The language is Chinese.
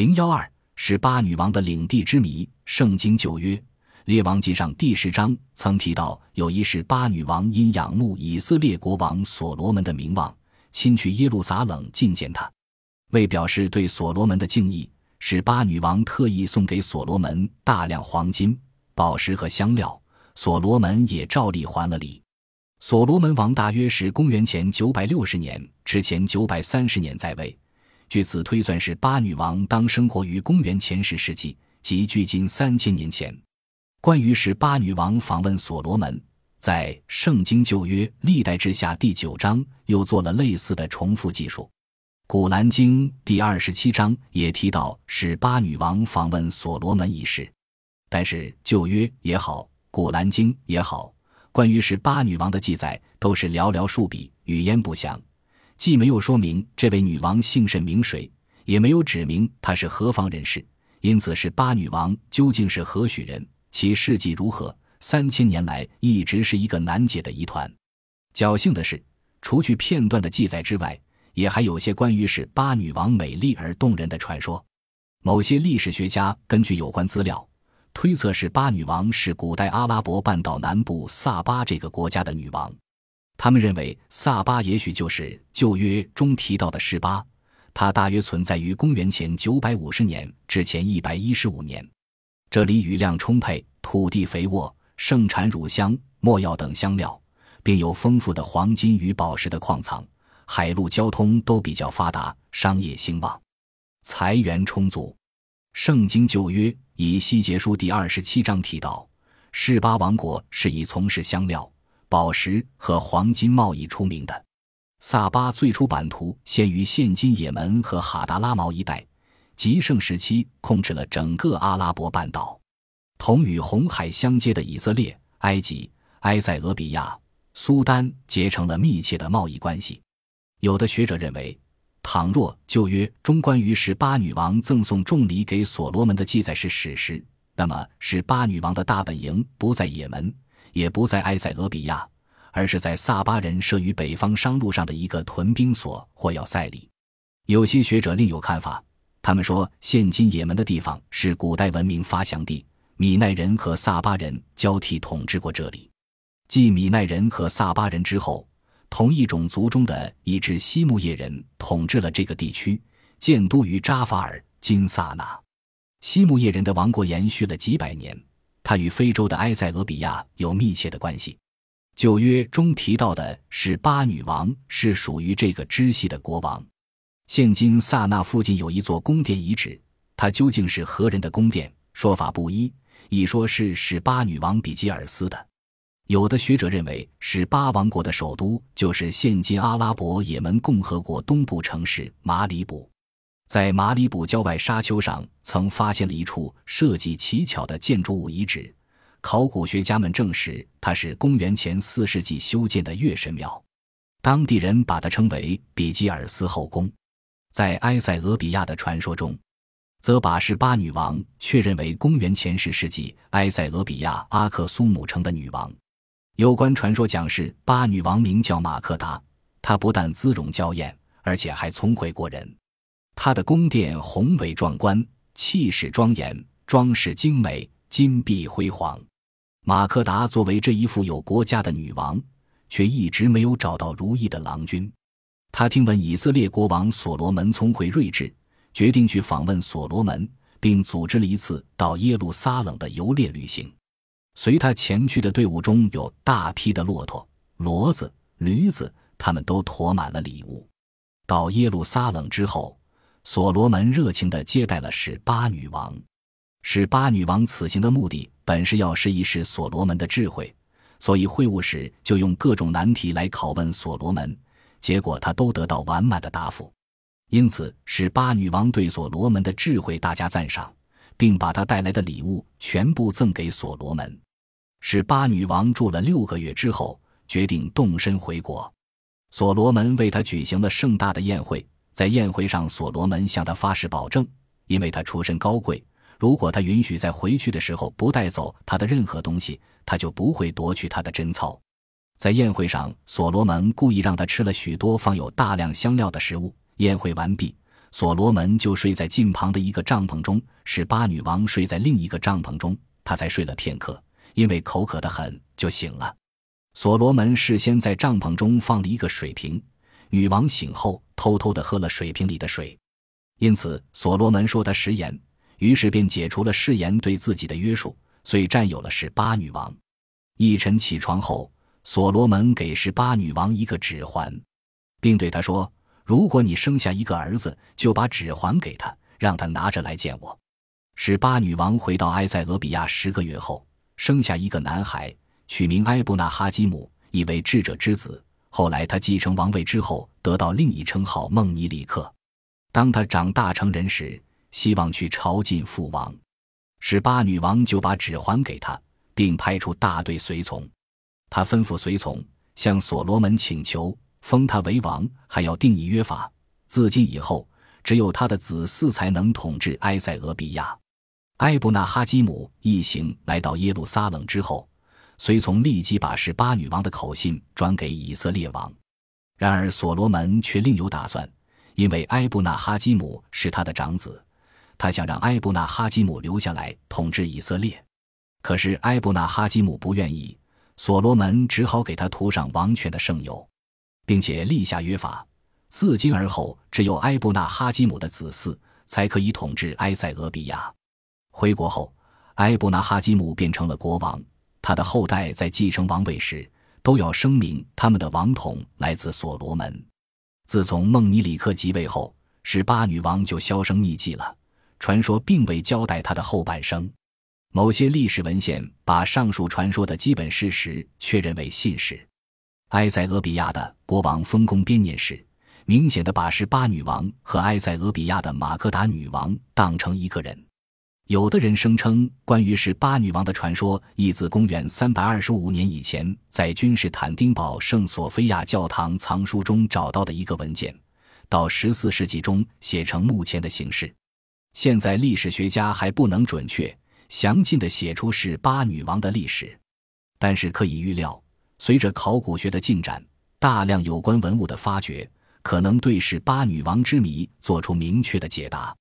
零幺二十八女王的领地之谜，《圣经旧约列王记上》第十章曾提到，有一十八女王因仰慕以色列国王所罗门的名望，亲去耶路撒冷觐见他。为表示对所罗门的敬意，十八女王特意送给所罗门大量黄金、宝石和香料，所罗门也照例还了礼。所罗门王大约是公元前九百六十年至前九百三十年在位。据此推算，是八女王当生活于公元前十世纪，即距今三千年前。关于十八女王访问所罗门，在《圣经旧约历代志下》第九章又做了类似的重复记述。《古兰经》第二十七章也提到十八女王访问所罗门一事。但是旧约也好，《古兰经》也好，关于十八女王的记载都是寥寥数笔，语焉不详。既没有说明这位女王姓甚名谁，也没有指明她是何方人士，因此是八女王究竟是何许人，其事迹如何，三千年来一直是一个难解的疑团。侥幸的是，除去片段的记载之外，也还有些关于是八女王美丽而动人的传说。某些历史学家根据有关资料，推测是八女王是古代阿拉伯半岛南部萨巴这个国家的女王。他们认为萨巴也许就是旧约中提到的示巴，它大约存在于公元前九百五十年至前一百一十五年。这里雨量充沛，土地肥沃，盛产乳香、没药等香料，并有丰富的黄金与宝石的矿藏，海陆交通都比较发达，商业兴旺，财源充足。圣经旧约以西结书第二十七章提到，示巴王国是以从事香料。宝石和黄金贸易出名的萨巴最初版图先于现今也门和哈达拉毛一带，极盛时期控制了整个阿拉伯半岛。同与红海相接的以色列、埃及、埃塞俄比亚、苏丹结成了密切的贸易关系。有的学者认为，倘若旧约中关于十八女王赠送重礼给所罗门的记载是史实，那么十八女王的大本营不在也门。也不在埃塞俄比亚，而是在萨巴人设于北方商路上的一个屯兵所或要塞里。有些学者另有看法，他们说，现今也门的地方是古代文明发祥地，米奈人和萨巴人交替统治过这里。继米奈人和萨巴人之后，同一种族中的一支西木叶人统治了这个地区，建都于扎法尔（今萨那）。西木叶人的王国延续了几百年。他与非洲的埃塞俄比亚有密切的关系。旧约中提到的是巴女王是属于这个支系的国王。现今萨那附近有一座宫殿遗址，它究竟是何人的宫殿？说法不一，一说是史巴女王比吉尔斯的。有的学者认为，十八王国的首都就是现今阿拉伯也门共和国东部城市马里卜。在马里卜郊外沙丘上，曾发现了一处设计奇巧的建筑物遗址。考古学家们证实，它是公元前四世纪修建的月神庙。当地人把它称为比基尔斯后宫。在埃塞俄比亚的传说中，则把十八女王确认为公元前十世纪埃塞俄比亚阿克苏姆城的女王。有关传说讲是八女王名叫马克达，她不但姿容娇艳，而且还聪慧过人。他的宫殿宏伟壮观，气势庄严，装饰精美，金碧辉煌。马克达作为这一富有国家的女王，却一直没有找到如意的郎君。他听闻以色列国王所罗门聪慧睿智，决定去访问所罗门，并组织了一次到耶路撒冷的游猎旅行。随他前去的队伍中有大批的骆驼、骡子、驴子，他们都驮满了礼物。到耶路撒冷之后。所罗门热情地接待了十八女王。十八女王此行的目的本是要试一试所罗门的智慧，所以会晤时就用各种难题来拷问所罗门，结果他都得到完满的答复。因此，十八女王对所罗门的智慧大加赞赏，并把他带来的礼物全部赠给所罗门。十八女王住了六个月之后，决定动身回国。所罗门为他举行了盛大的宴会。在宴会上，所罗门向他发誓保证，因为他出身高贵，如果他允许在回去的时候不带走他的任何东西，他就不会夺取他的贞操。在宴会上，所罗门故意让他吃了许多放有大量香料的食物。宴会完毕，所罗门就睡在近旁的一个帐篷中，使八女王睡在另一个帐篷中。他才睡了片刻，因为口渴得很，就醒了。所罗门事先在帐篷中放了一个水瓶，女王醒后偷偷地喝了水瓶里的水，因此所罗门说他食言，于是便解除了誓言对自己的约束，遂占有了十八女王。一晨起床后，所罗门给十八女王一个指环，并对她说。如果你生下一个儿子，就把指环给他，让他拿着来见我。十八女王回到埃塞俄比亚十个月后，生下一个男孩，取名埃布纳哈基姆，意为智者之子。后来他继承王位之后，得到另一称号孟尼里克。当他长大成人时，希望去朝觐父王，十八女王就把指环给他，并派出大队随从。他吩咐随从向所罗门请求。封他为王，还要定义约法。自今以后，只有他的子嗣才能统治埃塞俄比亚。埃布纳哈基姆一行来到耶路撒冷之后，随从立即把十八女王的口信转给以色列王。然而所罗门却另有打算，因为埃布纳哈基姆是他的长子，他想让埃布纳哈基姆留下来统治以色列。可是埃布纳哈基姆不愿意，所罗门只好给他涂上王权的圣油。并且立下约法，自今而后，只有埃布纳哈基姆的子嗣才可以统治埃塞俄比亚。回国后，埃布纳哈基姆变成了国王，他的后代在继承王位时都要声明他们的王统来自所罗门。自从孟尼里克即位后，十八女王就销声匿迹了，传说并未交代她的后半生。某些历史文献把上述传说的基本事实确认为信史。埃塞俄比亚的国王丰功编年史，明显的把十八女王和埃塞俄比亚的马格达女王当成一个人。有的人声称，关于是八女王的传说亦自公元三百二十五年以前，在君士坦丁堡圣索菲亚教堂藏书中找到的一个文件，到十四世纪中写成目前的形式。现在历史学家还不能准确、详尽的写出是八女王的历史，但是可以预料。随着考古学的进展，大量有关文物的发掘，可能对是八女王之谜做出明确的解答。